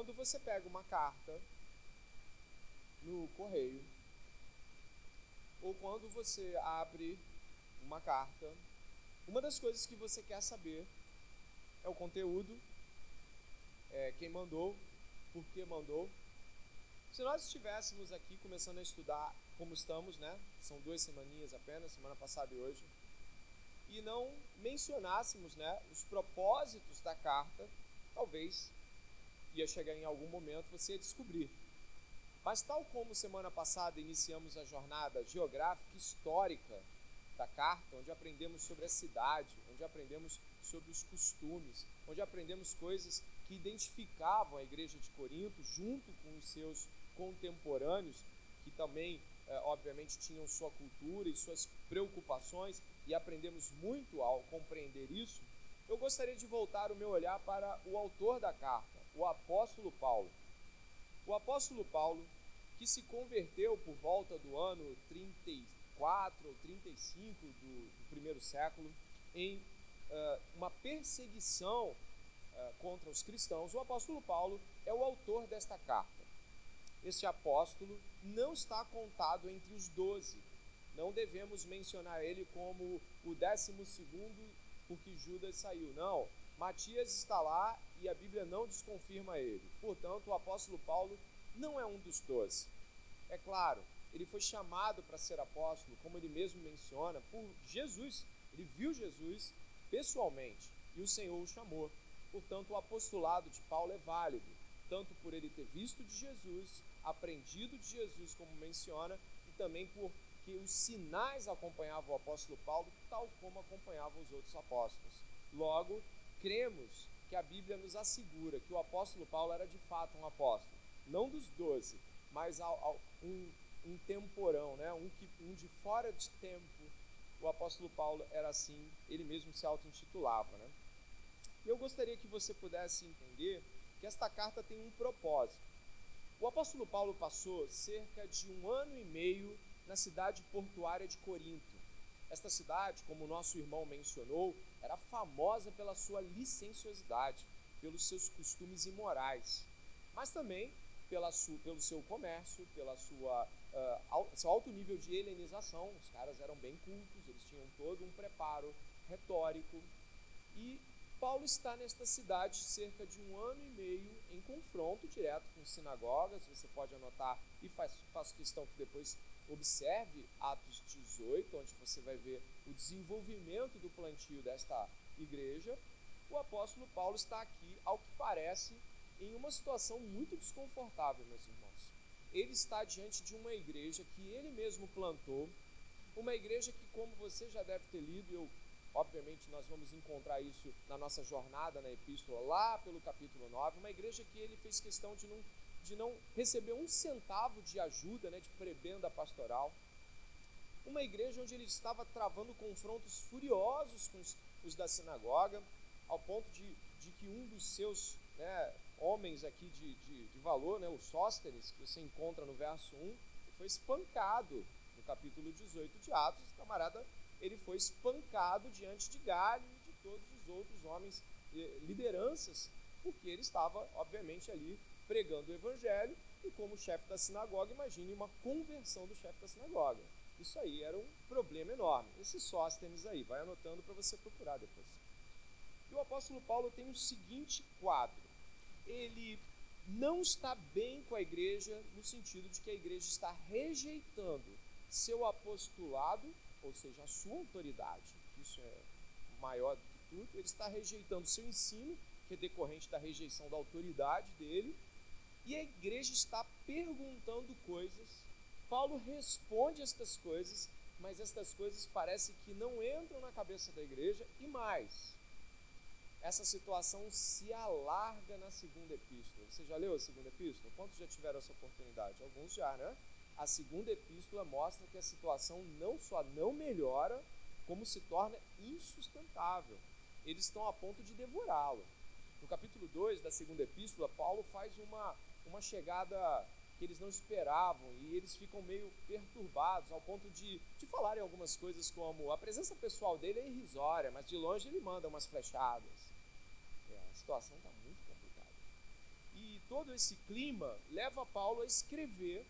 quando você pega uma carta no correio, ou quando você abre uma carta, uma das coisas que você quer saber é o conteúdo, é quem mandou, por que mandou. Se nós estivéssemos aqui começando a estudar como estamos, né? São duas semaninhas apenas, semana passada e hoje, e não mencionássemos, né, os propósitos da carta, talvez ia chegar em algum momento você ia descobrir. Mas tal como semana passada iniciamos a jornada geográfica histórica da carta, onde aprendemos sobre a cidade, onde aprendemos sobre os costumes, onde aprendemos coisas que identificavam a igreja de Corinto junto com os seus contemporâneos, que também, é, obviamente, tinham sua cultura e suas preocupações, e aprendemos muito ao compreender isso. Eu gostaria de voltar o meu olhar para o autor da carta, o apóstolo Paulo. O apóstolo Paulo, que se converteu por volta do ano 34 ou 35 do, do primeiro século, em uh, uma perseguição uh, contra os cristãos, o apóstolo Paulo é o autor desta carta. Este apóstolo não está contado entre os doze. Não devemos mencionar ele como o décimo segundo porque Judas saiu. Não, Matias está lá e a Bíblia não desconfirma ele. Portanto, o apóstolo Paulo não é um dos doze. É claro, ele foi chamado para ser apóstolo, como ele mesmo menciona, por Jesus. Ele viu Jesus pessoalmente e o Senhor o chamou. Portanto, o apostolado de Paulo é válido, tanto por ele ter visto de Jesus, aprendido de Jesus, como menciona, e também porque os sinais acompanhavam o apóstolo Paulo, tal como acompanhavam os outros apóstolos. Logo, cremos que a Bíblia nos assegura que o apóstolo Paulo era de fato um apóstolo, não dos doze, mas um, um temporão, né? um, que, um de fora de tempo. O apóstolo Paulo era assim, ele mesmo se auto-intitulava. Né? E eu gostaria que você pudesse entender que esta carta tem um propósito. O apóstolo Paulo passou cerca de um ano e meio na cidade portuária de Corinto. Esta cidade, como o nosso irmão mencionou, era famosa pela sua licenciosidade, pelos seus costumes imorais, mas também pela pelo seu comércio, sua uh, seu alto nível de helenização. Os caras eram bem cultos, eles tinham todo um preparo retórico. E Paulo está nesta cidade cerca de um ano e meio em confronto direto com sinagogas. Você pode anotar e faz, faço questão que depois observe Atos 18, onde você vai ver o desenvolvimento do plantio desta igreja. O apóstolo Paulo está aqui, ao que parece, em uma situação muito desconfortável, meus irmãos. Ele está diante de uma igreja que ele mesmo plantou, uma igreja que, como você já deve ter lido, eu Obviamente, nós vamos encontrar isso na nossa jornada na epístola, lá pelo capítulo 9. Uma igreja que ele fez questão de não de não receber um centavo de ajuda, né, de prebenda pastoral. Uma igreja onde ele estava travando confrontos furiosos com os, os da sinagoga, ao ponto de, de que um dos seus né, homens aqui de, de, de, valor, né, o Sóstenes, que você encontra no verso 1, foi espancado no capítulo 18 de Atos. Camarada ele foi espancado diante de Galho e de todos os outros homens, eh, lideranças, porque ele estava, obviamente, ali pregando o evangelho e como chefe da sinagoga, imagine uma conversão do chefe da sinagoga. Isso aí era um problema enorme. Esse Sóstenes aí, vai anotando para você procurar depois. E o apóstolo Paulo tem o seguinte quadro. Ele não está bem com a igreja no sentido de que a igreja está rejeitando seu apostolado, ou seja, a sua autoridade. Isso é maior do que tudo. Ele está rejeitando seu ensino, que é decorrente da rejeição da autoridade dele, e a igreja está perguntando coisas. Paulo responde estas coisas, mas estas coisas parece que não entram na cabeça da igreja e mais. Essa situação se alarga na segunda epístola. Você já leu a segunda epístola? Quantos já tiveram essa oportunidade? Alguns já, né? A segunda epístola mostra que a situação não só não melhora, como se torna insustentável. Eles estão a ponto de devorá-lo. No capítulo 2 da segunda epístola, Paulo faz uma uma chegada que eles não esperavam e eles ficam meio perturbados ao ponto de, de falarem algumas coisas como a presença pessoal dele é irrisória, mas de longe ele manda umas flechadas. É, a situação está muito complicada. E todo esse clima leva Paulo a escrever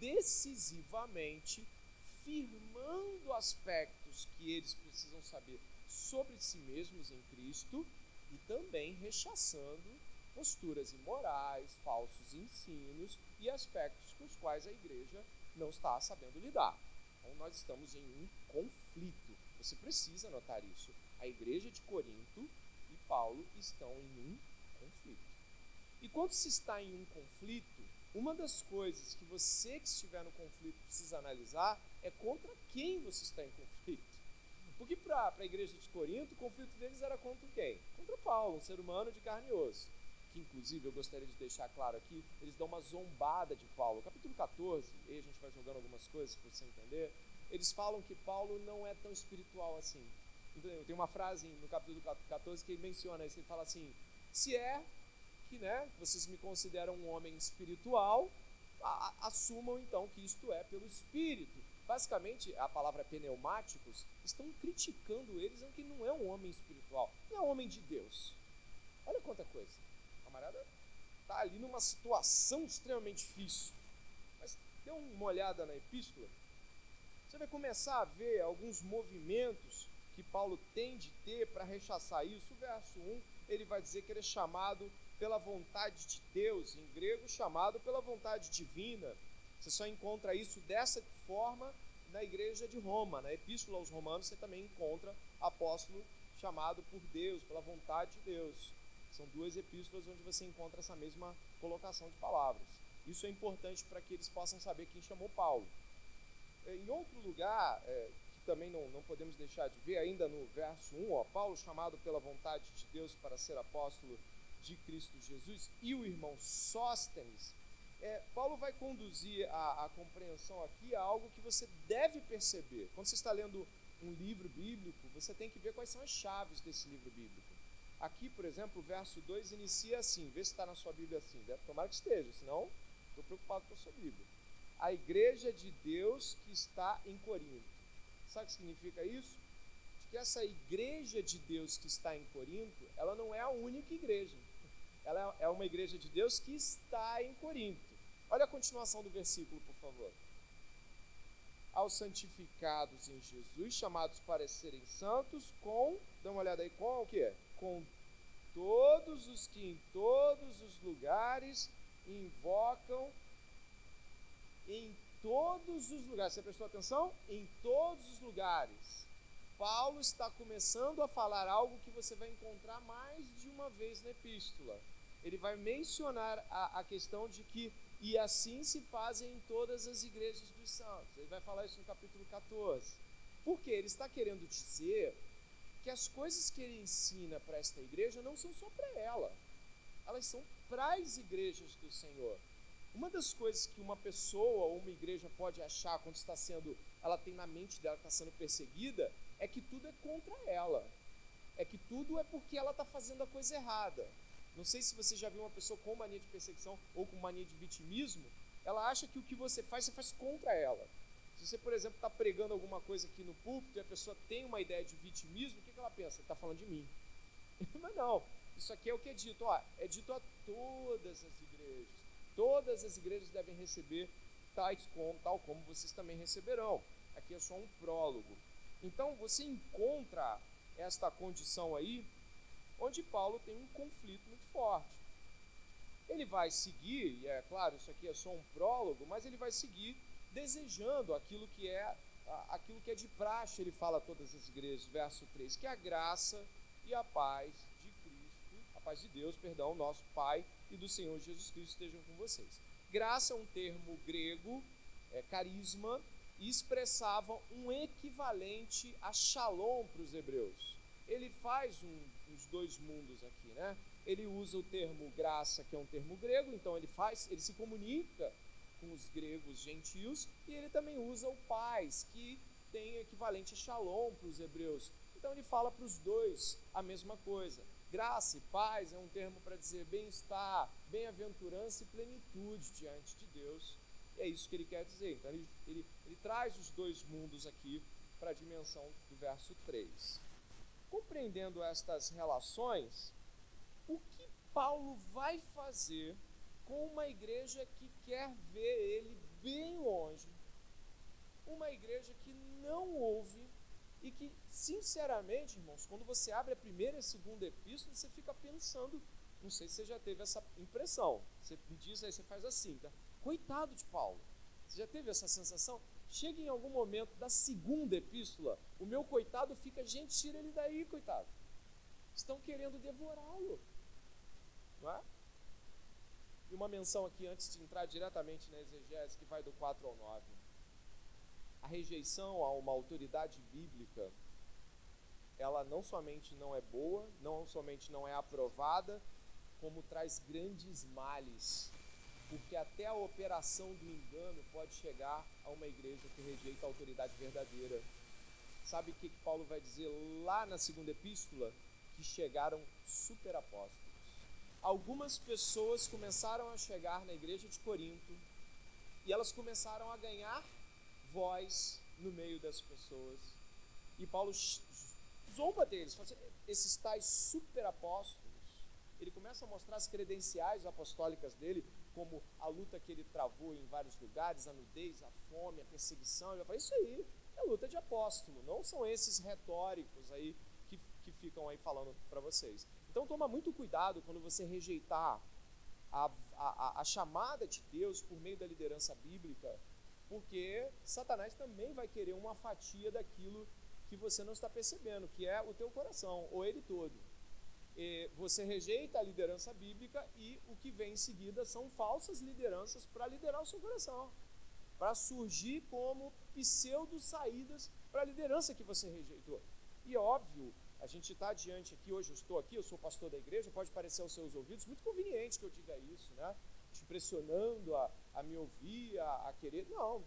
decisivamente, firmando aspectos que eles precisam saber sobre si mesmos em Cristo e também rechaçando posturas imorais, falsos ensinos e aspectos com os quais a igreja não está sabendo lidar. Então, nós estamos em um conflito. Você precisa notar isso. A igreja de Corinto e Paulo estão em um conflito. E quando se está em um conflito, uma das coisas que você que estiver no conflito precisa analisar é contra quem você está em conflito. Porque para a igreja de Corinto, o conflito deles era contra quem? Contra Paulo, um ser humano de carne e osso. Que inclusive eu gostaria de deixar claro aqui, eles dão uma zombada de Paulo. Capítulo 14, e a gente vai jogando algumas coisas para você entender. Eles falam que Paulo não é tão espiritual assim. Entendeu? Tem uma frase no capítulo 14 que ele menciona isso, ele fala assim: se é que né, vocês me consideram um homem espiritual, a, assumam então que isto é pelo Espírito. Basicamente, a palavra pneumáticos estão criticando eles, que não é um homem espiritual, não é um homem de Deus. Olha quanta coisa. Camarada está ali numa situação extremamente difícil. Mas dê uma olhada na epístola, você vai começar a ver alguns movimentos que Paulo tem de ter para rechaçar isso. O verso 1, ele vai dizer que ele é chamado pela vontade de Deus, em grego chamado pela vontade divina. Você só encontra isso dessa forma na igreja de Roma. Na Epístola aos Romanos você também encontra apóstolo chamado por Deus, pela vontade de Deus. São duas epístolas onde você encontra essa mesma colocação de palavras. Isso é importante para que eles possam saber quem chamou Paulo. É, em outro lugar, é, que também não, não podemos deixar de ver, ainda no verso 1, ó, Paulo chamado pela vontade de Deus para ser apóstolo de Cristo Jesus e o irmão Sóstenes, é, Paulo vai conduzir a, a, compreensão aqui a algo que você deve perceber. Quando você está lendo um livro bíblico, você tem que ver quais são as chaves desse livro bíblico. Aqui, por exemplo, o verso 2 inicia assim, vê se está na sua Bíblia assim, deve, tomara que esteja, senão estou preocupado com a sua Bíblia. A igreja de Deus que está em Corinto. Sabe o que significa isso? Que essa igreja de Deus que está em Corinto, ela não é a única igreja ela é uma igreja de Deus que está em Corinto. Olha a continuação do versículo, por favor. Aos santificados em Jesus, chamados para serem santos, com, dá uma olhada aí, o que? Com todos os que em todos os lugares invocam, em todos os lugares, você prestou atenção? Em todos os lugares. Paulo está começando a falar algo que você vai encontrar mais de uma vez na epístola ele vai mencionar a, a questão de que e assim se fazem em todas as igrejas dos santos. Ele vai falar isso no capítulo 14. Porque ele está querendo dizer que as coisas que ele ensina para esta igreja não são só para ela, elas são para as igrejas do Senhor. Uma das coisas que uma pessoa ou uma igreja pode achar quando está sendo, ela tem na mente dela que está sendo perseguida, é que tudo é contra ela, é que tudo é porque ela está fazendo a coisa errada. Não sei se você já viu uma pessoa com mania de perseguição ou com mania de vitimismo, ela acha que o que você faz, você faz contra ela. Se você, por exemplo, está pregando alguma coisa aqui no púlpito e a pessoa tem uma ideia de vitimismo, o que, que ela pensa? Está falando de mim. Mas não, isso aqui é o que é dito. Ó, é dito a todas as igrejas. Todas as igrejas devem receber tais como, tal como vocês também receberão. Aqui é só um prólogo. Então você encontra esta condição aí onde Paulo tem um conflito muito forte. Ele vai seguir, e é claro, isso aqui é só um prólogo, mas ele vai seguir desejando aquilo que é aquilo que é de praxe, ele fala a todas as igrejas, verso 3, que a graça e a paz de Cristo, a paz de Deus, perdão, nosso Pai e do Senhor Jesus Cristo estejam com vocês. Graça é um termo grego, é carisma, e expressava um equivalente a shalom para os hebreus. Ele faz um os dois mundos aqui, né? Ele usa o termo graça, que é um termo grego, então ele faz, ele se comunica com os gregos gentios, e ele também usa o paz, que tem equivalente a shalom para os hebreus. Então ele fala para os dois a mesma coisa. Graça e paz é um termo para dizer bem-estar, bem-aventurança e plenitude diante de Deus. E é isso que ele quer dizer. Então ele, ele, ele traz os dois mundos aqui para a dimensão do verso 3. Compreendendo estas relações, o que Paulo vai fazer com uma igreja que quer ver ele bem longe, uma igreja que não ouve e que, sinceramente, irmãos, quando você abre a primeira e a segunda epístola, você fica pensando, não sei se você já teve essa impressão, você me diz aí, você faz assim, tá? Coitado de Paulo, você já teve essa sensação? Chega em algum momento da segunda epístola, o meu coitado fica, gente, tira ele daí, coitado. Estão querendo devorá-lo. Não é? E uma menção aqui antes de entrar diretamente na exegese, que vai do 4 ao 9. A rejeição a uma autoridade bíblica, ela não somente não é boa, não somente não é aprovada, como traz grandes males porque até a operação do engano pode chegar a uma igreja que rejeita a autoridade verdadeira. Sabe o que, Paulo vai dizer lá na segunda epístola? Que chegaram superapóstolos. Algumas pessoas começaram a chegar na igreja de Corinto e elas começaram a ganhar voz no meio das pessoas. E Paulo zomba deles, fala assim, esses tais superapóstolos. Ele começa a mostrar as credenciais apostólicas dele, como a luta que ele travou em vários lugares, a nudez, a fome, a perseguição. Ele vai isso aí é luta de apóstolo, não são esses retóricos aí que, que ficam aí falando para vocês. Então toma muito cuidado quando você rejeitar a, a, a chamada de Deus por meio da liderança bíblica, porque Satanás também vai querer uma fatia daquilo que você não está percebendo, que é o teu coração, ou ele todo você rejeita a liderança bíblica e o que vem em seguida são falsas lideranças para liderar o seu coração, para surgir como pseudo saídas para a liderança que você rejeitou. E óbvio, a gente está diante aqui, hoje eu estou aqui, eu sou pastor da igreja, pode parecer aos seus ouvidos muito conveniente que eu diga isso, né? Te pressionando a, a me ouvir, a, a querer. Não,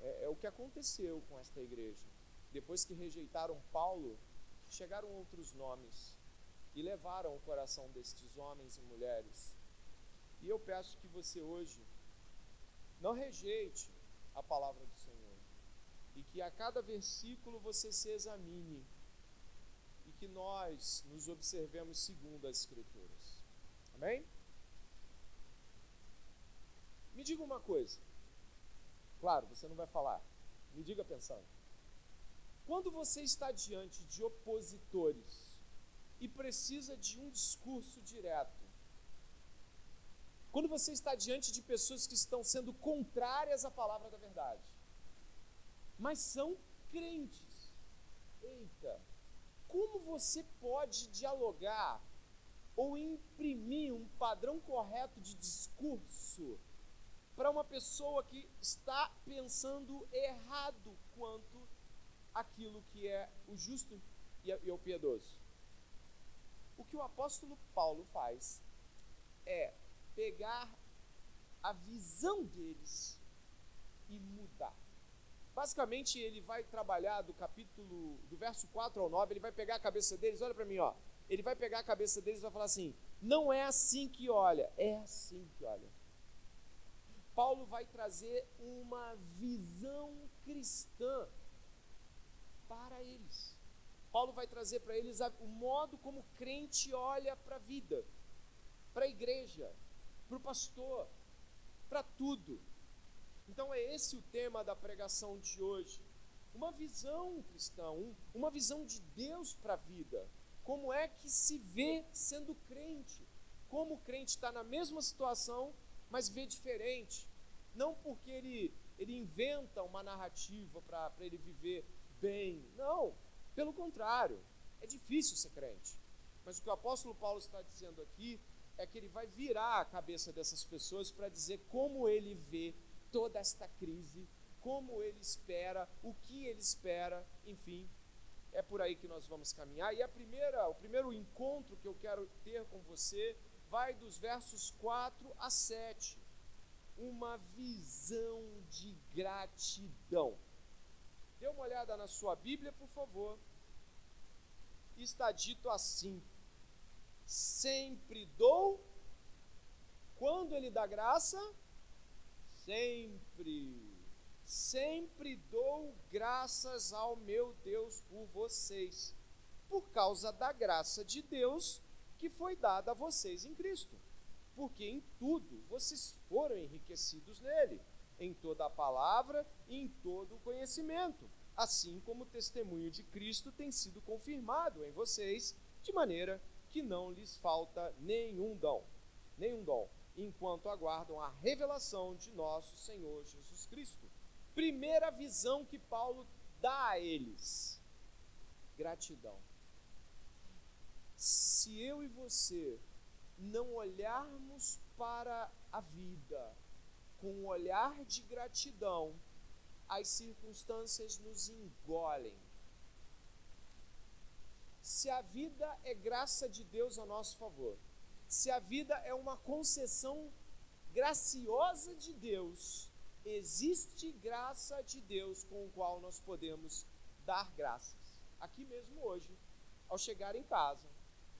é, é o que aconteceu com esta igreja. Depois que rejeitaram Paulo, chegaram outros nomes e levaram o coração destes homens e mulheres. E eu peço que você hoje não rejeite a palavra do Senhor e que a cada versículo você se examine que nós nos observemos segundo as Escrituras. Amém? Me diga uma coisa. Claro, você não vai falar. Me diga pensando. Quando você está diante de opositores, e precisa de um discurso direto. Quando você está diante de pessoas que estão sendo contrárias à palavra da verdade, mas são crentes, eita, como você pode dialogar ou imprimir um padrão correto de discurso para uma pessoa que está pensando errado quanto aquilo que é o justo e o piedoso? O que o apóstolo Paulo faz é pegar a visão deles e mudar. Basicamente, ele vai trabalhar do capítulo, do verso 4 ao 9, ele vai pegar a cabeça deles, olha para mim, ó. Ele vai pegar a cabeça deles e vai falar assim: não é assim que olha, é assim que olha. Paulo vai trazer uma visão cristã para eles. Paulo vai trazer para eles o modo como o crente olha para a vida, para a igreja, para o pastor, para tudo. Então é esse o tema da pregação de hoje. Uma visão cristã, uma visão de Deus para a vida. Como é que se vê sendo crente? Como o crente está na mesma situação, mas vê diferente. Não porque ele, ele inventa uma narrativa para ele viver bem. Não pelo contrário, é difícil ser crente. Mas o que o apóstolo Paulo está dizendo aqui é que ele vai virar a cabeça dessas pessoas para dizer como ele vê toda esta crise, como ele espera, o que ele espera, enfim, é por aí que nós vamos caminhar. E a primeira, o primeiro encontro que eu quero ter com você vai dos versos 4 a 7. Uma visão de gratidão. Dê uma olhada na sua Bíblia, por favor. Está dito assim: Sempre dou. Quando Ele dá graça? Sempre. Sempre dou graças ao meu Deus por vocês, por causa da graça de Deus que foi dada a vocês em Cristo. porque em tudo vocês foram enriquecidos nele, em toda a palavra e em todo o conhecimento, assim como o testemunho de Cristo tem sido confirmado em vocês, de maneira que não lhes falta nenhum dom, nenhum dom, enquanto aguardam a revelação de nosso Senhor Jesus Cristo. Primeira visão que Paulo dá a eles: gratidão. Se eu e você não olharmos para a vida com um olhar de gratidão, as circunstâncias nos engolem. Se a vida é graça de Deus a nosso favor, se a vida é uma concessão graciosa de Deus, existe graça de Deus com o qual nós podemos dar graças. Aqui mesmo hoje, ao chegar em casa,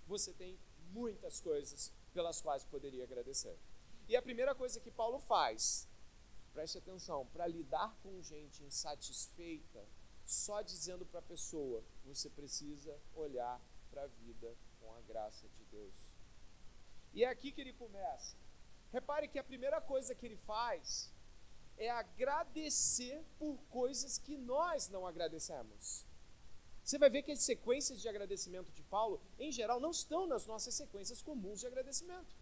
você tem muitas coisas pelas quais poderia agradecer. E a primeira coisa que Paulo faz, preste atenção, para lidar com gente insatisfeita, só dizendo para a pessoa, você precisa olhar para a vida com a graça de Deus. E é aqui que ele começa. Repare que a primeira coisa que ele faz é agradecer por coisas que nós não agradecemos. Você vai ver que as sequências de agradecimento de Paulo, em geral, não estão nas nossas sequências comuns de agradecimento.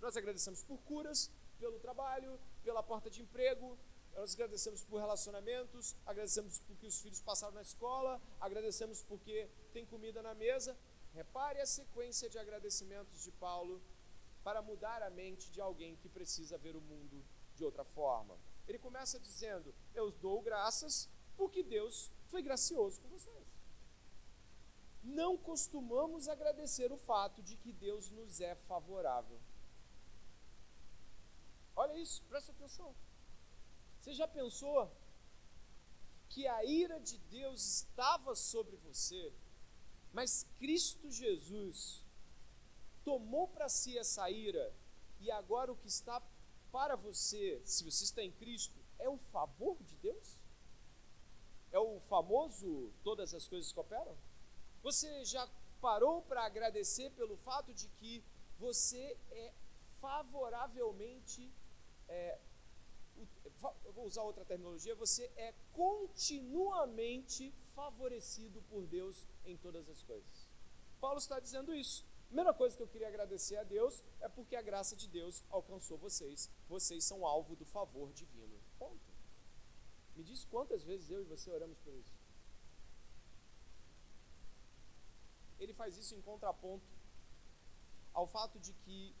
Nós agradecemos por curas, pelo trabalho, pela porta de emprego, nós agradecemos por relacionamentos, agradecemos porque os filhos passaram na escola, agradecemos porque tem comida na mesa. Repare a sequência de agradecimentos de Paulo para mudar a mente de alguém que precisa ver o mundo de outra forma. Ele começa dizendo: Eu dou graças porque Deus foi gracioso com vocês não costumamos agradecer o fato de que Deus nos é favorável. Olha isso, presta atenção. Você já pensou que a ira de Deus estava sobre você, mas Cristo Jesus tomou para si essa ira e agora o que está para você, se você está em Cristo, é o favor de Deus? É o famoso todas as coisas cooperam? Você já parou para agradecer pelo fato de que você é favoravelmente, é, vou usar outra terminologia, você é continuamente favorecido por Deus em todas as coisas. Paulo está dizendo isso. Primeira coisa que eu queria agradecer a Deus é porque a graça de Deus alcançou vocês. Vocês são alvo do favor divino. Ponto. Me diz quantas vezes eu e você oramos por isso? ele faz isso em contraponto ao fato de que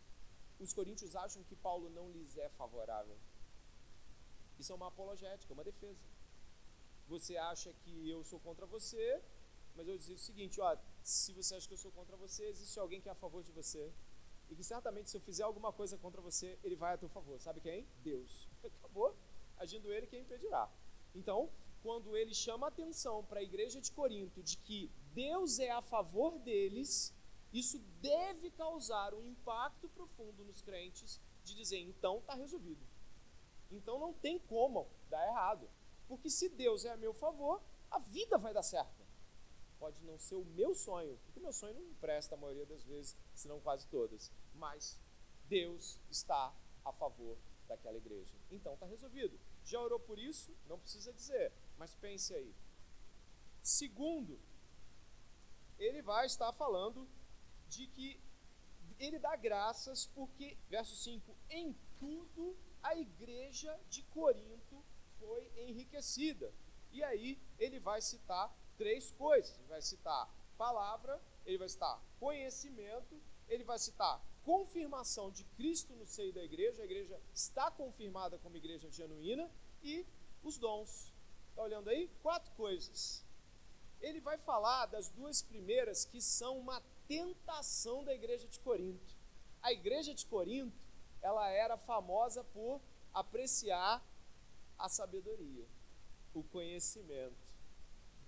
os coríntios acham que Paulo não lhes é favorável. Isso é uma apologética, uma defesa. Você acha que eu sou contra você, mas eu dizer o seguinte, ó, se você acha que eu sou contra você, existe alguém que é a favor de você. E que certamente se eu fizer alguma coisa contra você, ele vai a teu favor. Sabe quem? Deus. Acabou. Agindo ele, quem impedirá? Então, quando ele chama atenção para a igreja de Corinto de que Deus é a favor deles, isso deve causar um impacto profundo nos crentes de dizer, então está resolvido. Então não tem como dar errado. Porque se Deus é a meu favor, a vida vai dar certo. Pode não ser o meu sonho, porque o meu sonho não presta a maioria das vezes, se não quase todas. Mas Deus está a favor daquela igreja. Então está resolvido. Já orou por isso? Não precisa dizer, mas pense aí. Segundo, ele vai estar falando de que ele dá graças porque, verso 5, em tudo a igreja de Corinto foi enriquecida. E aí ele vai citar três coisas: ele vai citar palavra, ele vai citar conhecimento, ele vai citar confirmação de Cristo no seio da igreja, a igreja está confirmada como igreja genuína, e os dons. Está olhando aí? Quatro coisas ele vai falar das duas primeiras que são uma tentação da igreja de Corinto. A igreja de Corinto, ela era famosa por apreciar a sabedoria, o conhecimento.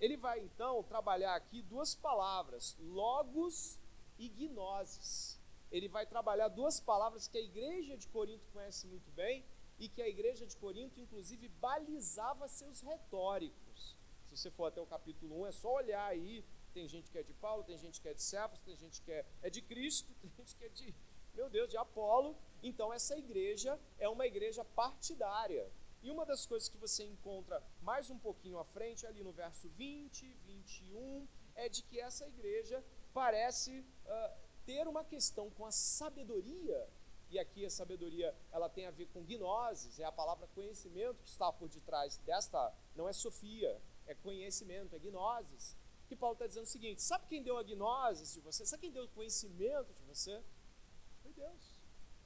Ele vai então trabalhar aqui duas palavras, logos e gnoses. Ele vai trabalhar duas palavras que a igreja de Corinto conhece muito bem e que a igreja de Corinto, inclusive, balizava seus retóricos se você for até o capítulo 1, é só olhar aí. Tem gente que é de Paulo, tem gente que é de Cefas, tem gente que é, é de Cristo, tem gente que é de meu Deus, de Apolo. Então essa igreja é uma igreja partidária. E uma das coisas que você encontra mais um pouquinho à frente, ali no verso 20, 21, é de que essa igreja parece uh, ter uma questão com a sabedoria. E aqui a sabedoria ela tem a ver com gnoses, é a palavra conhecimento que está por detrás desta, não é sofia, é conhecimento, é gnoses. Que Paulo está dizendo o seguinte: sabe quem deu a gnoses de você? Sabe quem deu o conhecimento de você? Foi Deus.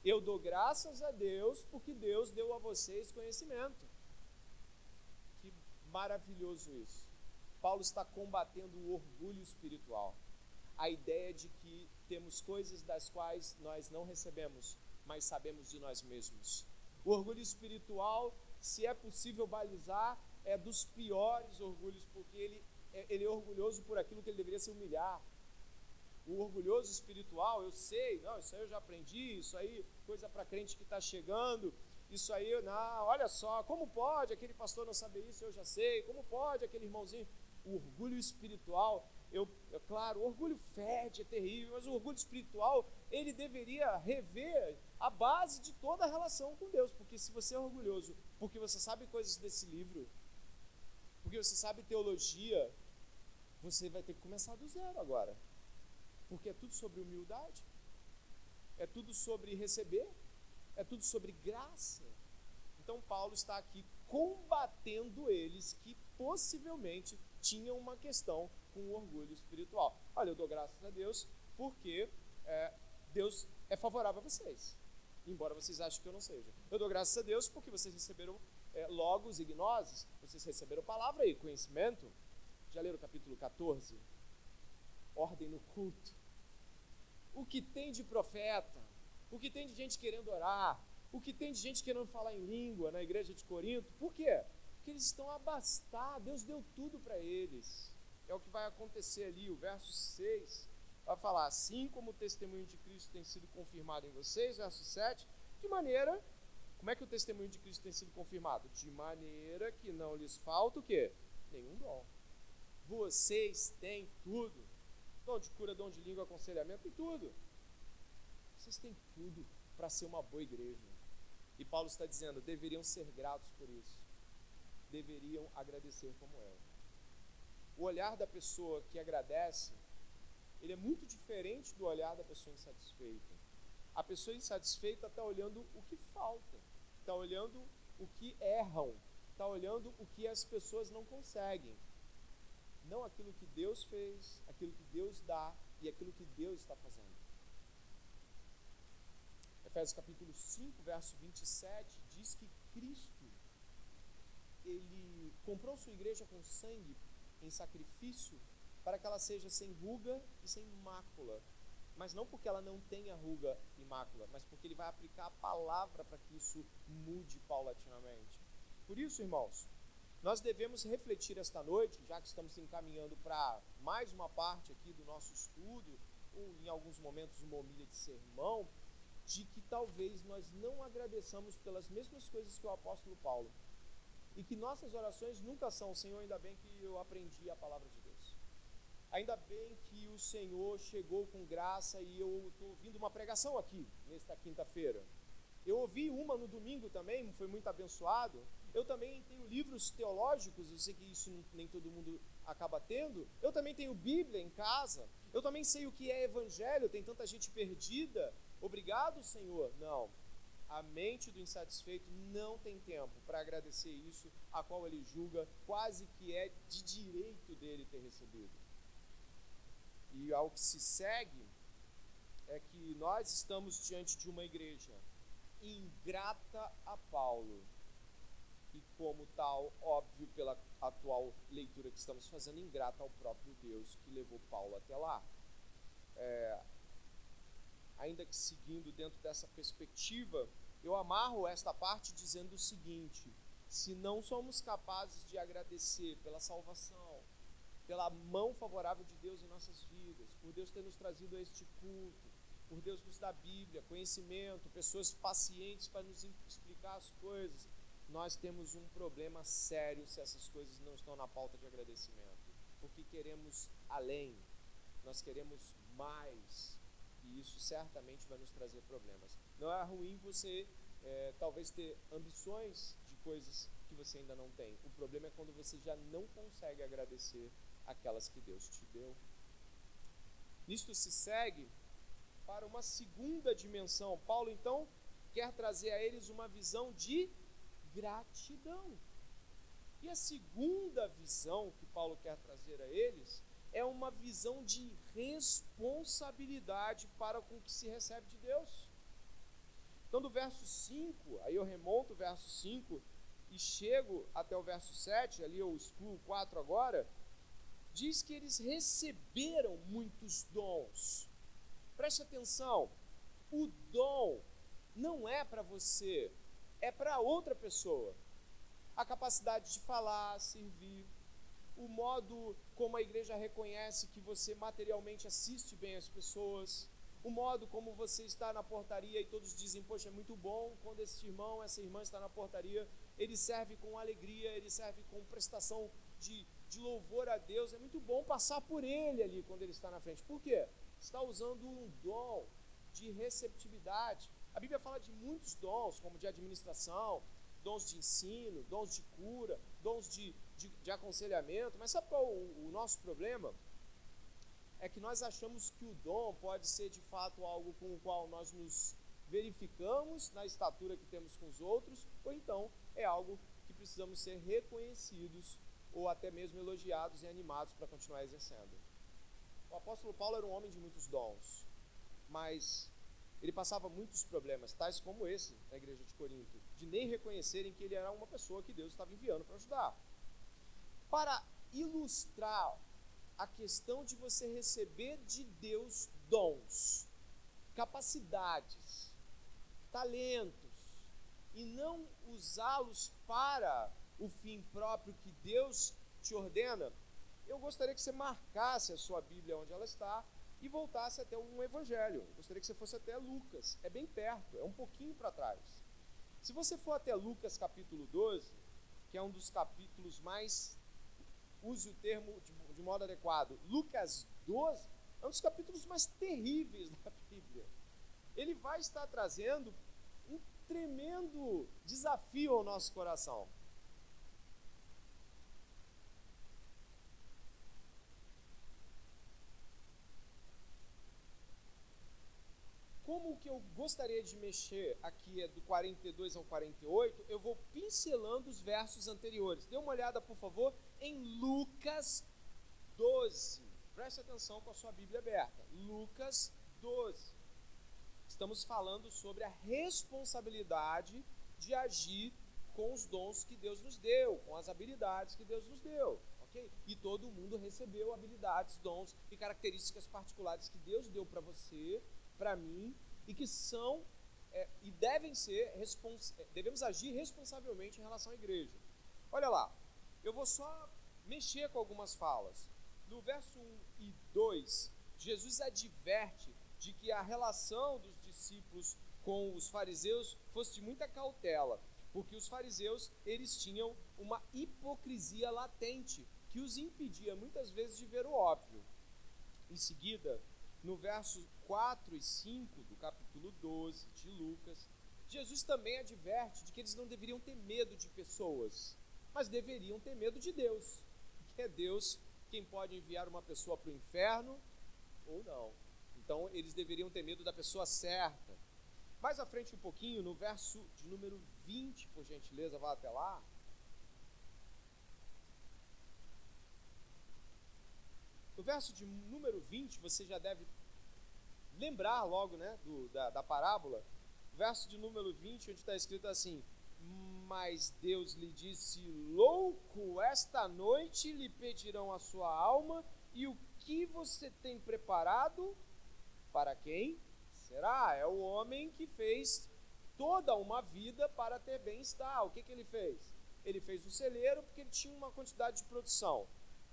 Eu dou graças a Deus porque Deus deu a vocês conhecimento. Que maravilhoso isso. Paulo está combatendo o orgulho espiritual. A ideia de que temos coisas das quais nós não recebemos, mas sabemos de nós mesmos. O orgulho espiritual, se é possível balizar, é dos piores orgulhos, porque ele é, ele é orgulhoso por aquilo que ele deveria se humilhar o orgulhoso espiritual, eu sei, não, isso aí eu já aprendi, isso aí, coisa para crente que está chegando, isso aí, não, olha só, como pode aquele pastor não saber isso, eu já sei, como pode aquele irmãozinho, o orgulho espiritual, eu, é claro, o orgulho fede, é terrível, mas o orgulho espiritual, ele deveria rever a base de toda a relação com Deus, porque se você é orgulhoso, porque você sabe coisas desse livro, porque você sabe teologia, você vai ter que começar do zero agora porque é tudo sobre humildade, é tudo sobre receber, é tudo sobre graça. Então, Paulo está aqui combatendo eles que possivelmente tinham uma questão com orgulho espiritual. Olha, eu dou graças a Deus porque é, Deus é favorável a vocês, embora vocês achem que eu não seja. Eu dou graças a Deus porque vocês receberam é, logos e gnoses, vocês receberam palavra e conhecimento. Já leram o capítulo 14? Ordem no culto o que tem de profeta, o que tem de gente querendo orar, o que tem de gente querendo falar em língua na igreja de Corinto. Por quê? Porque eles estão abastados, Deus deu tudo para eles. É o que vai acontecer ali, o verso 6 vai falar: assim como o testemunho de Cristo tem sido confirmado em vocês, verso 7, de maneira. Como é que o testemunho de Cristo tem sido confirmado? De maneira que não lhes falta o quê? Nenhum dom. Vocês têm tudo dom de cura, dom de língua, aconselhamento e tudo. Vocês têm tudo para ser uma boa igreja. E Paulo está dizendo: deveriam ser gratos por isso. Deveriam agradecer como eu. O olhar da pessoa que agradece, ele é muito diferente do olhar da pessoa insatisfeita. A pessoa insatisfeita está olhando o que falta, está olhando o que erram, está olhando o que as pessoas não conseguem não aquilo que Deus fez, aquilo que Deus dá e aquilo que Deus está fazendo. Efésios capítulo 5, verso 27 diz que Cristo ele comprou sua igreja com sangue em sacrifício para que ela seja sem ruga e sem mácula. Mas não porque ela não tenha ruga e mácula, mas porque ele vai aplicar a palavra para que isso mude paulatinamente. Por isso, irmãos, nós devemos refletir esta noite, já que estamos encaminhando para mais uma parte aqui do nosso estudo, ou em alguns momentos uma homilha de sermão, de que talvez nós não agradeçamos pelas mesmas coisas que o apóstolo Paulo. E que nossas orações nunca são, Senhor, ainda bem que eu aprendi a palavra de Deus. Ainda bem que o Senhor chegou com graça e eu estou ouvindo uma pregação aqui, nesta quinta-feira. Eu ouvi uma no domingo também, foi muito abençoado. Eu também tenho livros teológicos, eu sei que isso nem todo mundo acaba tendo. Eu também tenho Bíblia em casa. Eu também sei o que é evangelho, tem tanta gente perdida. Obrigado, Senhor. Não. A mente do insatisfeito não tem tempo para agradecer isso, a qual ele julga quase que é de direito dele ter recebido. E ao que se segue é que nós estamos diante de uma igreja ingrata a Paulo e, como tal, óbvio, pela atual leitura que estamos fazendo, ingrata ao próprio Deus que levou Paulo até lá. É, ainda que seguindo dentro dessa perspectiva, eu amarro esta parte dizendo o seguinte: se não somos capazes de agradecer pela salvação, pela mão favorável de Deus em nossas vidas, por Deus ter nos trazido a este culto, por Deus nos dar Bíblia, conhecimento, pessoas pacientes para nos explicar as coisas, nós temos um problema sério se essas coisas não estão na pauta de agradecimento. Porque queremos além, nós queremos mais. E isso certamente vai nos trazer problemas. Não é ruim você, é, talvez, ter ambições de coisas que você ainda não tem. O problema é quando você já não consegue agradecer aquelas que Deus te deu. Isto se segue para uma segunda dimensão. Paulo, então, quer trazer a eles uma visão de gratidão. E a segunda visão que Paulo quer trazer a eles é uma visão de responsabilidade para com o que se recebe de Deus. Então, do verso 5, aí eu remonto o verso 5 e chego até o verso 7, ali eu excluo 4 agora, diz que eles receberam muitos dons. Preste atenção, o dom não é para você, é para outra pessoa. A capacidade de falar, servir, o modo como a igreja reconhece que você materialmente assiste bem as pessoas, o modo como você está na portaria e todos dizem, poxa, é muito bom quando esse irmão, essa irmã está na portaria, ele serve com alegria, ele serve com prestação de, de louvor a Deus, é muito bom passar por ele ali quando ele está na frente. Por quê? Está usando um dom de receptividade. A Bíblia fala de muitos dons, como de administração, dons de ensino, dons de cura, dons de, de, de aconselhamento, mas sabe qual o, o nosso problema? É que nós achamos que o dom pode ser de fato algo com o qual nós nos verificamos na estatura que temos com os outros, ou então é algo que precisamos ser reconhecidos ou até mesmo elogiados e animados para continuar exercendo. O apóstolo Paulo era um homem de muitos dons, mas ele passava muitos problemas, tais como esse na igreja de Corinto, de nem reconhecerem que ele era uma pessoa que Deus estava enviando para ajudar. Para ilustrar a questão de você receber de Deus dons, capacidades, talentos, e não usá-los para o fim próprio que Deus te ordena, eu gostaria que você marcasse a sua Bíblia onde ela está e voltasse até um evangelho. Eu gostaria que você fosse até Lucas, é bem perto, é um pouquinho para trás. Se você for até Lucas capítulo 12, que é um dos capítulos mais, use o termo de, de modo adequado, Lucas 12 é um dos capítulos mais terríveis da Bíblia. Ele vai estar trazendo um tremendo desafio ao nosso coração. Como o que eu gostaria de mexer aqui é do 42 ao 48, eu vou pincelando os versos anteriores. Dê uma olhada, por favor, em Lucas 12. Preste atenção com a sua Bíblia aberta. Lucas 12. Estamos falando sobre a responsabilidade de agir com os dons que Deus nos deu, com as habilidades que Deus nos deu. ok? E todo mundo recebeu habilidades, dons e características particulares que Deus deu para você para mim e que são é, e devem ser é, devemos agir responsavelmente em relação à igreja. Olha lá, eu vou só mexer com algumas falas. No verso 1 e 2, Jesus adverte de que a relação dos discípulos com os fariseus fosse de muita cautela, porque os fariseus eles tinham uma hipocrisia latente que os impedia muitas vezes de ver o óbvio. Em seguida, no verso 4 e 5 do capítulo 12 de Lucas, Jesus também adverte de que eles não deveriam ter medo de pessoas, mas deveriam ter medo de Deus, que é Deus quem pode enviar uma pessoa para o inferno ou não. Então eles deveriam ter medo da pessoa certa. Mais à frente um pouquinho, no verso de número 20, por gentileza, vá até lá. No verso de número 20, você já deve lembrar logo né, do, da, da parábola. Verso de número 20, onde está escrito assim: Mas Deus lhe disse: Louco, esta noite lhe pedirão a sua alma, e o que você tem preparado? Para quem será? É o homem que fez toda uma vida para ter bem-estar. O que, que ele fez? Ele fez o celeiro porque ele tinha uma quantidade de produção.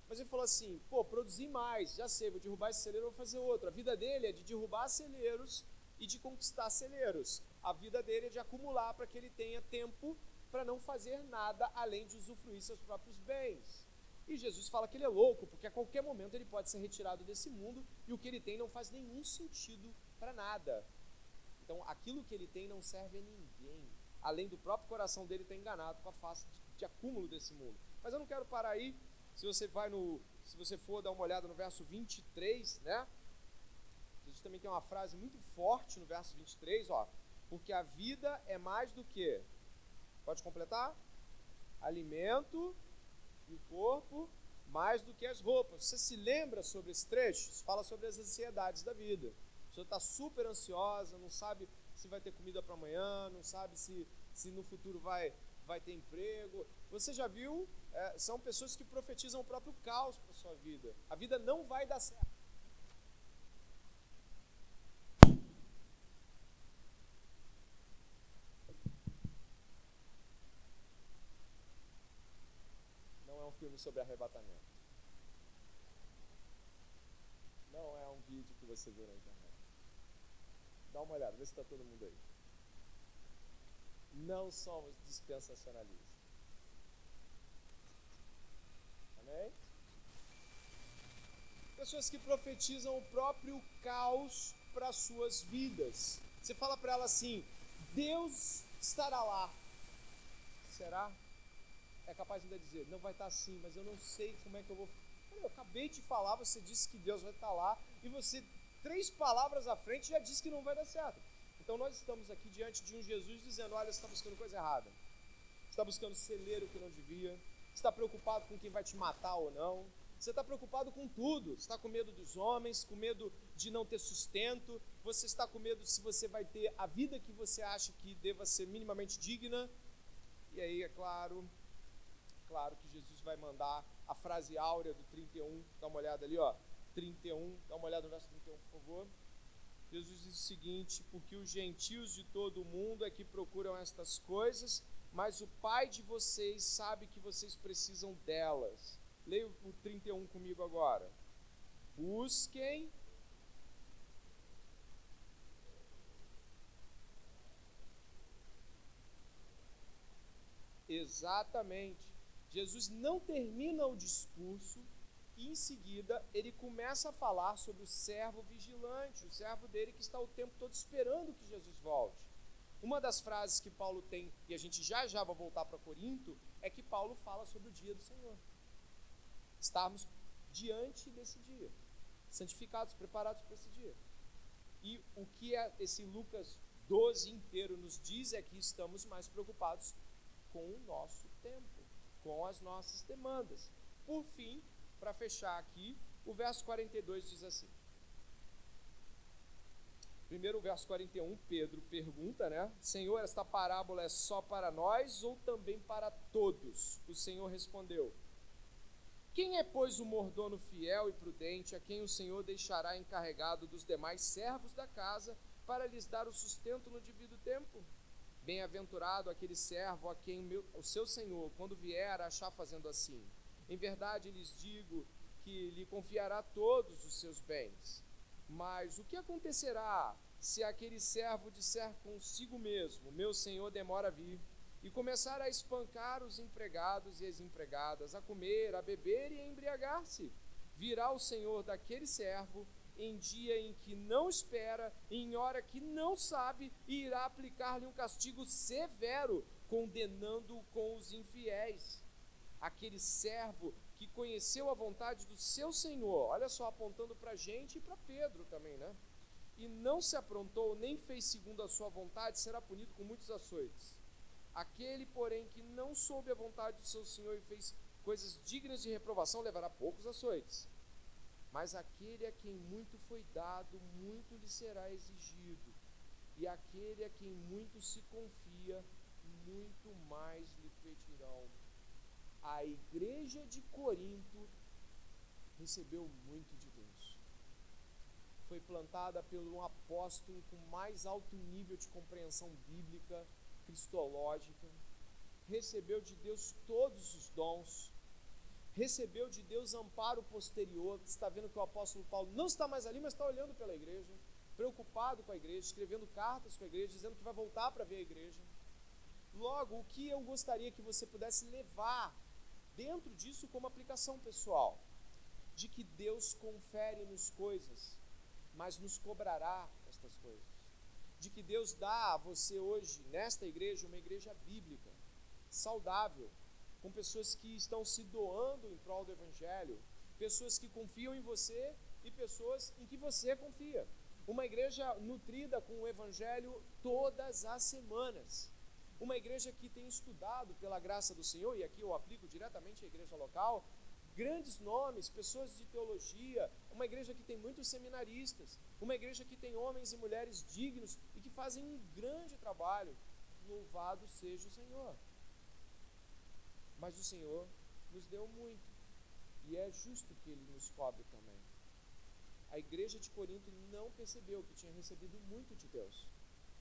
Mas ele falou assim: pô, produzir mais, já sei, vou derrubar esse celeiro, vou fazer outro. A vida dele é de derrubar celeiros e de conquistar celeiros. A vida dele é de acumular para que ele tenha tempo para não fazer nada além de usufruir seus próprios bens. E Jesus fala que ele é louco, porque a qualquer momento ele pode ser retirado desse mundo e o que ele tem não faz nenhum sentido para nada. Então, aquilo que ele tem não serve a ninguém, além do próprio coração dele estar enganado com a face de, de acúmulo desse mundo. Mas eu não quero parar aí. Se você vai no, se você for dar uma olhada no verso 23, né? Jesus também tem uma frase muito forte no verso 23, ó, porque a vida é mais do que Pode completar? Alimento e o corpo mais do que as roupas. Você se lembra sobre esse trecho? Isso fala sobre as ansiedades da vida. Pessoa está super ansiosa, não sabe se vai ter comida para amanhã, não sabe se, se no futuro vai, vai ter emprego. Você já viu? É, são pessoas que profetizam o próprio caos para sua vida. A vida não vai dar certo. filme sobre arrebatamento. Não é um vídeo que você viu na internet. Dá uma olhada, vê se está todo mundo aí. Não somos dispensacionalistas. Amém? Pessoas que profetizam o próprio caos para suas vidas. Você fala para ela assim: Deus estará lá. Será? é capaz de dizer, não vai estar assim, mas eu não sei como é que eu vou. Eu acabei de falar, você disse que Deus vai estar lá, e você, três palavras à frente, já disse que não vai dar certo. Então nós estamos aqui diante de um Jesus dizendo: olha, você está buscando coisa errada, você está buscando celeiro que não devia, está preocupado com quem vai te matar ou não, você está preocupado com tudo. Você está com medo dos homens, com medo de não ter sustento. Você está com medo se você vai ter a vida que você acha que deva ser minimamente digna. E aí, é claro, claro que Jesus vai mandar a frase áurea do 31, dá uma olhada ali, ó, 31, dá uma olhada no verso 31, por favor. Jesus diz o seguinte: Porque os gentios de todo o mundo é que procuram estas coisas, mas o Pai de vocês sabe que vocês precisam delas. Leia o 31 comigo agora. Busquem Exatamente. Jesus não termina o discurso e em seguida ele começa a falar sobre o servo vigilante, o servo dele que está o tempo todo esperando que Jesus volte. Uma das frases que Paulo tem, e a gente já já vai voltar para Corinto, é que Paulo fala sobre o dia do Senhor. Estarmos diante desse dia, santificados, preparados para esse dia. E o que é esse Lucas 12 inteiro nos diz é que estamos mais preocupados com o nosso tempo com as nossas demandas. Por fim, para fechar aqui, o verso 42 diz assim. Primeiro, verso 41, Pedro pergunta, né? Senhor, esta parábola é só para nós ou também para todos? O Senhor respondeu: Quem é, pois, o mordomo fiel e prudente, a quem o Senhor deixará encarregado dos demais servos da casa para lhes dar o sustento no devido tempo? Bem-aventurado aquele servo a quem meu, o seu senhor, quando vier, achar fazendo assim. Em verdade lhes digo que lhe confiará todos os seus bens. Mas o que acontecerá se aquele servo disser consigo mesmo: Meu senhor demora a vir, e começar a espancar os empregados e as empregadas, a comer, a beber e a embriagar-se? Virá o senhor daquele servo em dia em que não espera, em hora que não sabe, e irá aplicar-lhe um castigo severo, condenando-o com os infiéis. Aquele servo que conheceu a vontade do seu Senhor, olha só, apontando para a gente e para Pedro também, né? E não se aprontou, nem fez segundo a sua vontade, será punido com muitos açoites. Aquele, porém, que não soube a vontade do seu Senhor e fez coisas dignas de reprovação, levará poucos açoites. Mas aquele a quem muito foi dado, muito lhe será exigido. E aquele a quem muito se confia, muito mais lhe pedirão. A igreja de Corinto recebeu muito de Deus. Foi plantada por um apóstolo com mais alto nível de compreensão bíblica, cristológica. Recebeu de Deus todos os dons recebeu de Deus amparo posterior. Você está vendo que o apóstolo Paulo não está mais ali, mas está olhando pela igreja, preocupado com a igreja, escrevendo cartas com a igreja, dizendo que vai voltar para ver a igreja. Logo, o que eu gostaria que você pudesse levar dentro disso como aplicação pessoal, de que Deus confere-nos coisas, mas nos cobrará estas coisas. De que Deus dá a você hoje, nesta igreja, uma igreja bíblica, saudável, com pessoas que estão se doando em prol do Evangelho, pessoas que confiam em você e pessoas em que você confia. Uma igreja nutrida com o Evangelho todas as semanas. Uma igreja que tem estudado pela graça do Senhor, e aqui eu aplico diretamente à igreja local, grandes nomes, pessoas de teologia, uma igreja que tem muitos seminaristas, uma igreja que tem homens e mulheres dignos e que fazem um grande trabalho. Louvado seja o Senhor. Mas o Senhor nos deu muito, e é justo que Ele nos cobre também. A igreja de Corinto não percebeu que tinha recebido muito de Deus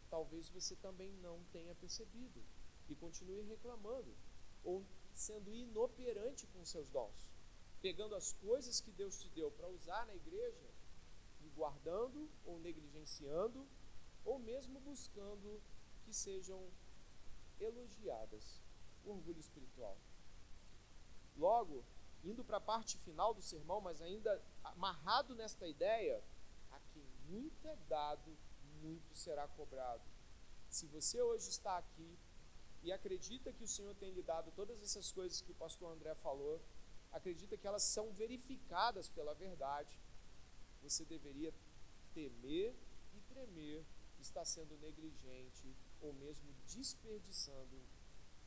talvez você também não tenha percebido e continue reclamando ou sendo inoperante com seus dons, pegando as coisas que Deus te deu para usar na igreja e guardando ou negligenciando ou mesmo buscando que sejam elogiadas. Orgulho espiritual. Logo, indo para a parte final do sermão, mas ainda amarrado nesta ideia, a quem muito é dado, muito será cobrado. Se você hoje está aqui e acredita que o Senhor tem lhe dado todas essas coisas que o pastor André falou, acredita que elas são verificadas pela verdade, você deveria temer e tremer está sendo negligente ou mesmo desperdiçando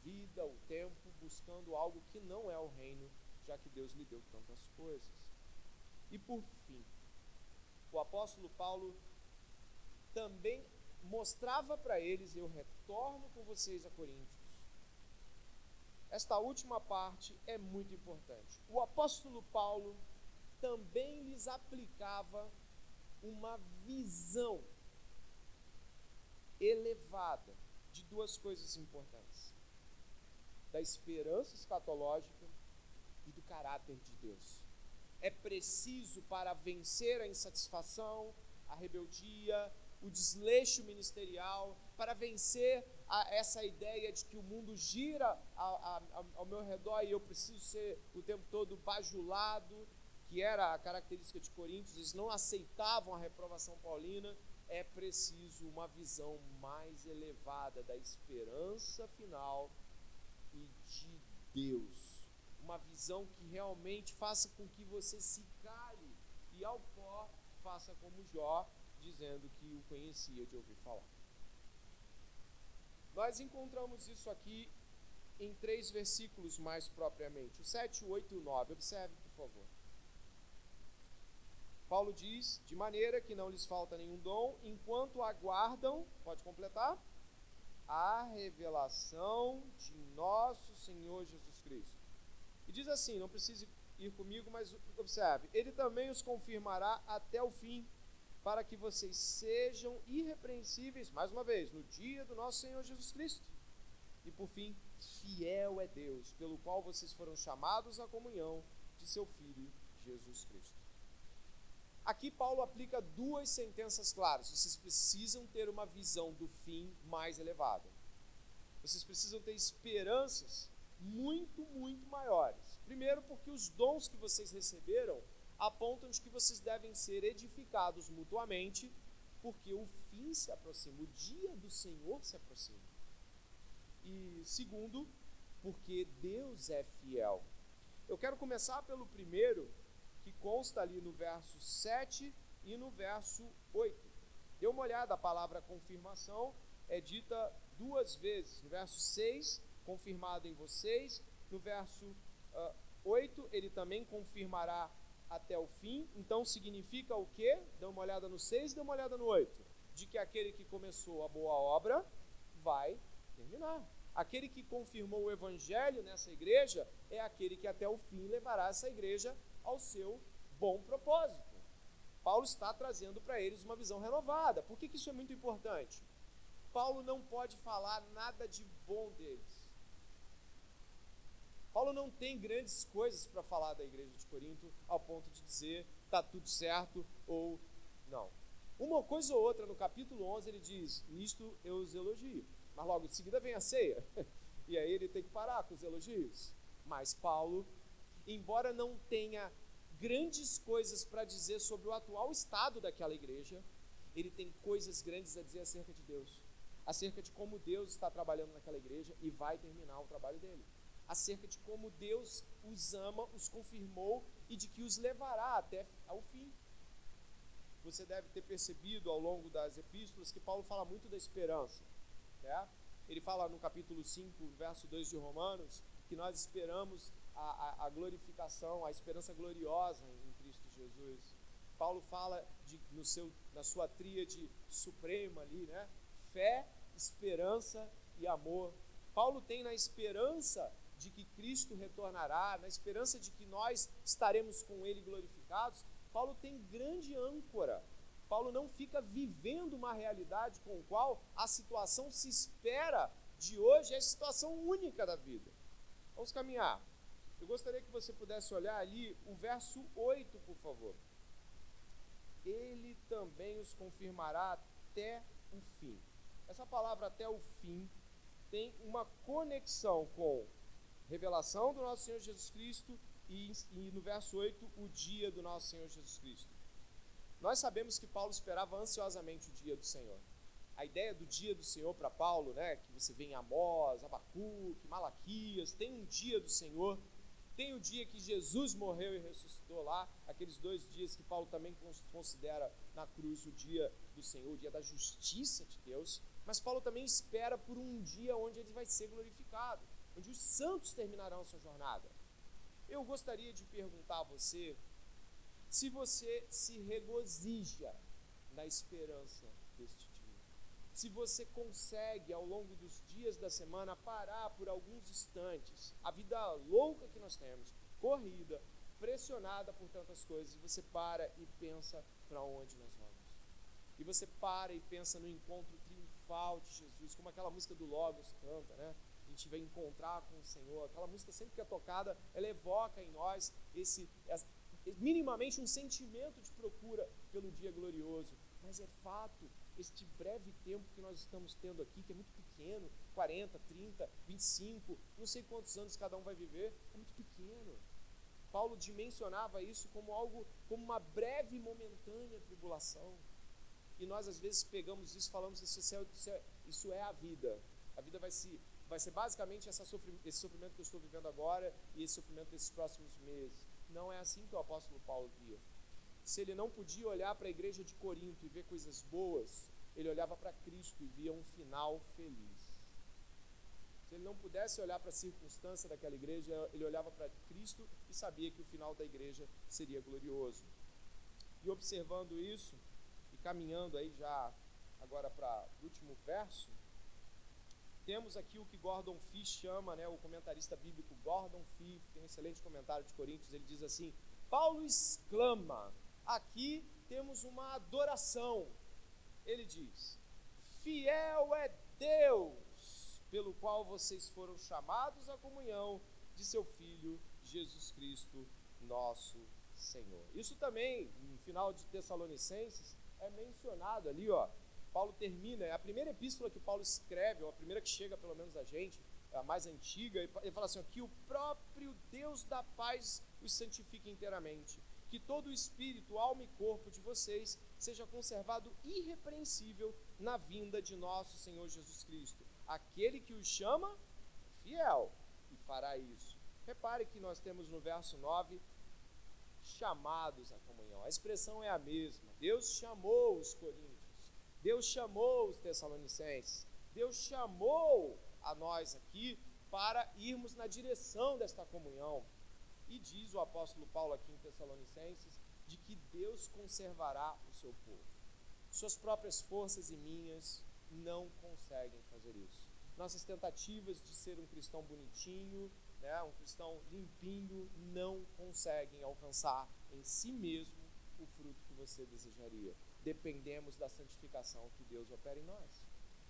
vida, o tempo, buscando algo que não é o reino, já que Deus lhe deu tantas coisas. E por fim, o apóstolo Paulo também mostrava para eles: Eu retorno com vocês a Coríntios. Esta última parte é muito importante. O apóstolo Paulo também lhes aplicava uma visão elevada de duas coisas importantes: da esperança escatológica e do caráter de Deus. É preciso para vencer a insatisfação, a rebeldia, o desleixo ministerial, para vencer a, essa ideia de que o mundo gira a, a, ao meu redor e eu preciso ser o tempo todo bajulado, que era a característica de Coríntios, eles não aceitavam a reprovação paulina. É preciso uma visão mais elevada da esperança final e de Deus. Uma visão que realmente faça com que você se cale e ao pó faça como Jó dizendo que o conhecia de ouvir falar. Nós encontramos isso aqui em três versículos mais propriamente, o 7, o 8 e o 9. Observe, por favor. Paulo diz: de maneira que não lhes falta nenhum dom, enquanto aguardam, pode completar, a revelação de nosso Senhor Jesus Cristo. E diz assim: não precise ir comigo, mas observe, ele também os confirmará até o fim para que vocês sejam irrepreensíveis, mais uma vez, no dia do nosso Senhor Jesus Cristo. E por fim, fiel é Deus, pelo qual vocês foram chamados à comunhão de seu Filho Jesus Cristo. Aqui Paulo aplica duas sentenças claras. Vocês precisam ter uma visão do fim mais elevada. Vocês precisam ter esperanças muito, muito maiores. Primeiro, porque os dons que vocês receberam apontam de que vocês devem ser edificados mutuamente, porque o fim se aproxima, o dia do Senhor se aproxima. E segundo, porque Deus é fiel. Eu quero começar pelo primeiro, que consta ali no verso 7 e no verso 8. Dê uma olhada, a palavra confirmação é dita duas vezes. No verso 6, confirmado em vocês. No verso uh, ah, 8, ele também confirmará até o fim. Então significa o quê? Dê uma olhada no 6 e dê uma olhada no 8. De que aquele que começou a boa obra vai terminar. Aquele que confirmou o evangelho nessa igreja é aquele que até o fim levará essa igreja ao seu bom propósito. Paulo está trazendo para eles uma visão renovada. Por que, que isso é muito importante? Paulo não pode falar nada de bom deles. Paulo não tem grandes coisas para falar da igreja de Corinto ao ponto de dizer está tudo certo ou não. Uma coisa ou outra no capítulo 11 ele diz: Nisto eu os elogio. Mas logo em seguida vem a ceia. E aí ele tem que parar com os elogios. Mas Paulo, embora não tenha grandes coisas para dizer sobre o atual estado daquela igreja, ele tem coisas grandes a dizer acerca de Deus, acerca de como Deus está trabalhando naquela igreja e vai terminar o trabalho dele, acerca de como Deus os ama, os confirmou e de que os levará até ao fim. Você deve ter percebido ao longo das epístolas que Paulo fala muito da esperança. Né? Ele fala no capítulo 5, verso 2 de Romanos, que nós esperamos a, a, a glorificação, a esperança gloriosa em Cristo Jesus. Paulo fala de, no seu, na sua tríade suprema ali, né? Fé, esperança e amor. Paulo tem na esperança de que Cristo retornará, na esperança de que nós estaremos com Ele glorificados, Paulo tem grande âncora. Paulo não fica vivendo uma realidade com a qual a situação se espera de hoje é a situação única da vida. Vamos caminhar. Eu gostaria que você pudesse olhar ali o verso 8, por favor. Ele também os confirmará até o fim. Essa palavra até o fim tem uma conexão com revelação do nosso Senhor Jesus Cristo e, e no verso 8, o dia do nosso Senhor Jesus Cristo. Nós sabemos que Paulo esperava ansiosamente o dia do Senhor. A ideia do dia do Senhor para Paulo, né, que você vê em Amós, Abacuque, Malaquias, tem um dia do Senhor, tem o dia que Jesus morreu e ressuscitou lá, aqueles dois dias que Paulo também considera na cruz o dia do Senhor, o dia da justiça de Deus, mas Paulo também espera por um dia onde ele vai ser glorificado, onde os santos terminarão sua jornada. Eu gostaria de perguntar a você se você se regozija na esperança deste dia. Se você consegue, ao longo dos dias da semana, parar por alguns instantes, a vida louca que nós temos, corrida, pressionada por tantas coisas, e você para e pensa para onde nós vamos. E você para e pensa no encontro triunfal de Jesus, como aquela música do Logos canta, né? Gente vai encontrar com o Senhor. Aquela música sempre que é tocada, ela evoca em nós esse, minimamente um sentimento de procura pelo dia glorioso. Mas é fato, este breve tempo que nós estamos tendo aqui, que é muito pequeno, 40, 30, 25, não sei quantos anos cada um vai viver, é muito pequeno. Paulo dimensionava isso como algo, como uma breve e momentânea tribulação. E nós às vezes pegamos isso e falamos isso, é, isso, é, isso é a vida. A vida vai se vai ser basicamente esse sofrimento que eu estou vivendo agora e esse sofrimento desses próximos meses. Não é assim que o apóstolo Paulo via. Se ele não podia olhar para a igreja de Corinto e ver coisas boas, ele olhava para Cristo e via um final feliz. Se ele não pudesse olhar para a circunstância daquela igreja, ele olhava para Cristo e sabia que o final da igreja seria glorioso. E observando isso, e caminhando aí já agora para o último verso, temos aqui o que Gordon Fee chama, né, o comentarista bíblico Gordon Fee, tem um excelente comentário de Coríntios, ele diz assim: Paulo exclama, aqui temos uma adoração. Ele diz: Fiel é Deus, pelo qual vocês foram chamados à comunhão de seu Filho Jesus Cristo, nosso Senhor. Isso também, no final de Tessalonicenses, é mencionado ali, ó, Paulo termina, é a primeira epístola que Paulo escreve, ou a primeira que chega pelo menos a gente, é a mais antiga, ele fala assim: que o próprio Deus da paz os santifique inteiramente, que todo o espírito, alma e corpo de vocês seja conservado irrepreensível na vinda de nosso Senhor Jesus Cristo. Aquele que os chama, fiel, e fará isso. Repare que nós temos no verso 9 chamados à comunhão. A expressão é a mesma. Deus chamou os coríntios Deus chamou os Tessalonicenses, Deus chamou a nós aqui para irmos na direção desta comunhão. E diz o apóstolo Paulo aqui em Tessalonicenses de que Deus conservará o seu povo. Suas próprias forças e minhas não conseguem fazer isso. Nossas tentativas de ser um cristão bonitinho, né, um cristão limpinho, não conseguem alcançar em si mesmo o fruto que você desejaria dependemos da santificação que Deus opera em nós.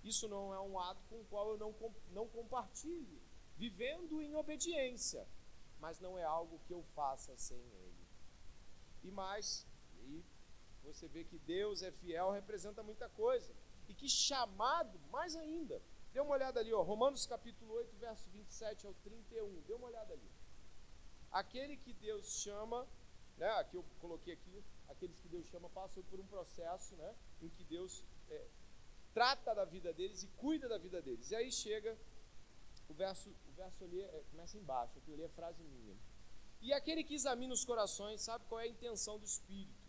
Isso não é um ato com o qual eu não, não compartilho, vivendo em obediência, mas não é algo que eu faça sem Ele. E mais, e você vê que Deus é fiel, representa muita coisa. E que chamado, mais ainda. Dê uma olhada ali, ó, Romanos capítulo 8, verso 27 ao 31. Dê uma olhada ali. aquele que Deus chama, né, aqui eu coloquei aqui, aqueles que Deus chama passam por um processo né, em que Deus é, trata da vida deles e cuida da vida deles. E aí chega o verso, o verso ali é, começa embaixo, aqui eu li a frase minha. E aquele que examina os corações sabe qual é a intenção do Espírito.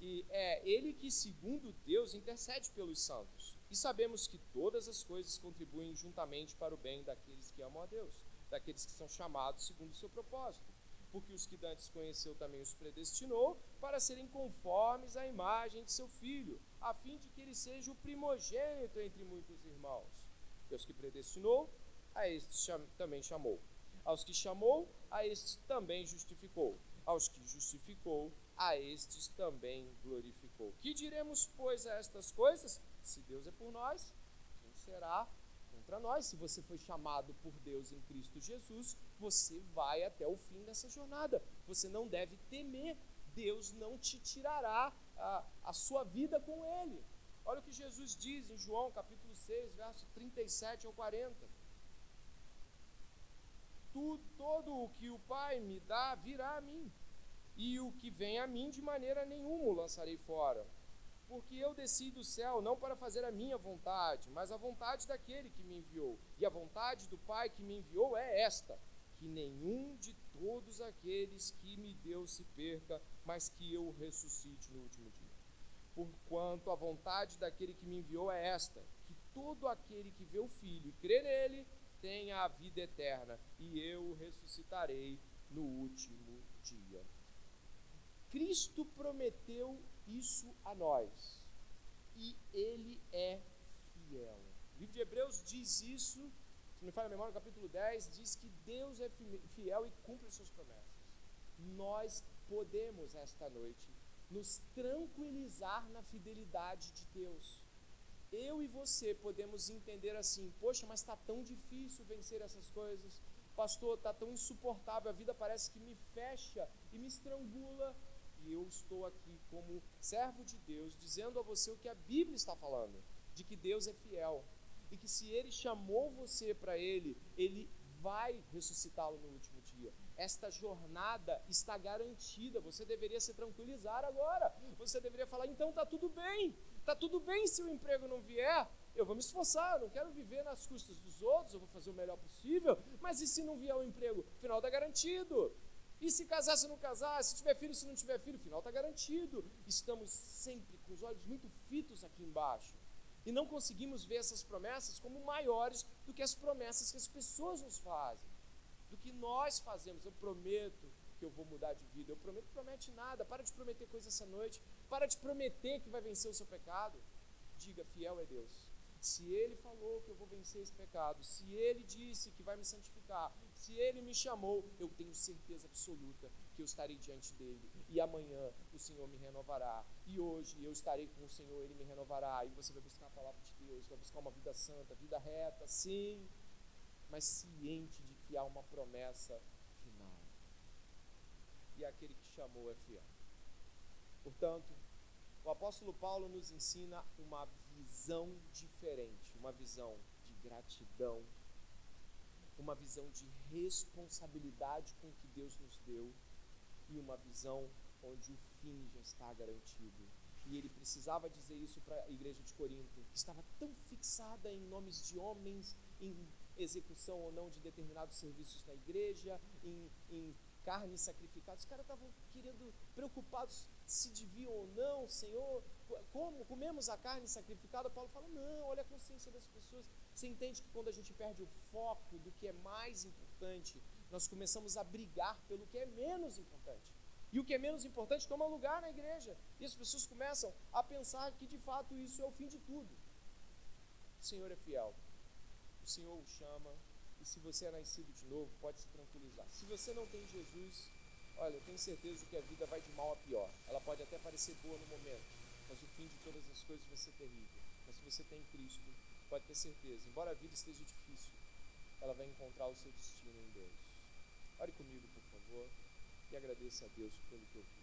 E é ele que, segundo Deus, intercede pelos santos. E sabemos que todas as coisas contribuem juntamente para o bem daqueles que amam a Deus, daqueles que são chamados segundo o seu propósito. Porque os que dantes conheceu também os predestinou para serem conformes à imagem de seu filho, a fim de que ele seja o primogênito entre muitos irmãos. Deus que predestinou, a estes também chamou. Aos que chamou, a estes também justificou. Aos que justificou, a estes também glorificou. Que diremos, pois, a estas coisas? Se Deus é por nós, quem será contra nós? Se você foi chamado por Deus em Cristo Jesus, você vai até o fim dessa jornada. Você não deve temer. Deus não te tirará a, a sua vida com Ele. Olha o que Jesus diz em João capítulo 6, verso 37 ao 40 tu, todo o que o Pai me dá virá a mim, e o que vem a mim de maneira nenhuma o lançarei fora. Porque eu desci do céu não para fazer a minha vontade, mas a vontade daquele que me enviou. E a vontade do Pai que me enviou é esta: que nenhum de todos aqueles que me deu se perca, mas que eu ressuscite no último dia. Porquanto a vontade daquele que me enviou é esta: que todo aquele que vê o Filho e crê nele tenha a vida eterna, e eu ressuscitarei no último dia. Cristo prometeu isso a nós, e ele é fiel. O livro de Hebreus diz isso, se me falha a memória, no capítulo 10, diz que Deus é fiel e cumpre suas promessas. Nós podemos, esta noite, nos tranquilizar na fidelidade de Deus eu e você podemos entender assim: poxa, mas está tão difícil vencer essas coisas, pastor, está tão insuportável, a vida parece que me fecha e me estrangula. E eu estou aqui como servo de Deus, dizendo a você o que a Bíblia está falando: de que Deus é fiel e que se Ele chamou você para Ele, Ele vai ressuscitá-lo no último dia. Esta jornada está garantida. Você deveria se tranquilizar agora. Você deveria falar: então está tudo bem Tá tudo bem se o emprego não vier, eu vou me esforçar, eu não quero viver nas custas dos outros, eu vou fazer o melhor possível, mas e se não vier o emprego? Final está garantido. E se casar, se não casar, se tiver filho, se não tiver filho, final está garantido. Estamos sempre com os olhos muito fitos aqui embaixo. E não conseguimos ver essas promessas como maiores do que as promessas que as pessoas nos fazem, do que nós fazemos. Eu prometo, que eu vou mudar de vida. Eu prometo, promete nada. Para de prometer coisa essa noite. Para de prometer que vai vencer o seu pecado. Diga, fiel é Deus. Se Ele falou que eu vou vencer esse pecado, se Ele disse que vai me santificar, se Ele me chamou, eu tenho certeza absoluta que eu estarei diante dele. E amanhã o Senhor me renovará. E hoje eu estarei com o Senhor, Ele me renovará. E você vai buscar a palavra de Deus, vai buscar uma vida santa, vida reta, sim, mas ciente de que há uma promessa e aquele que chamou é fiel. Portanto, o apóstolo Paulo nos ensina uma visão diferente, uma visão de gratidão, uma visão de responsabilidade com o que Deus nos deu e uma visão onde o fim já está garantido. E ele precisava dizer isso para a igreja de Corinto, que estava tão fixada em nomes de homens, em execução ou não de determinados serviços na igreja, em, em carne sacrificada. Os caras estavam querendo, preocupados se deviam ou não, Senhor, como comemos a carne sacrificada? Paulo fala: não, olha a consciência das pessoas. Você entende que quando a gente perde o foco do que é mais importante, nós começamos a brigar pelo que é menos importante. E o que é menos importante toma lugar na igreja. E as pessoas começam a pensar que de fato isso é o fim de tudo. O Senhor é fiel. O Senhor o chama, e se você é nascido de novo, pode se tranquilizar. Se você não tem Jesus, olha, eu tenho certeza que a vida vai de mal a pior. Ela pode até parecer boa no momento, mas o fim de todas as coisas vai ser terrível. Mas se você tem Cristo, pode ter certeza, embora a vida esteja difícil, ela vai encontrar o seu destino em Deus. Ore comigo, por favor, e agradeça a Deus pelo que eu fiz.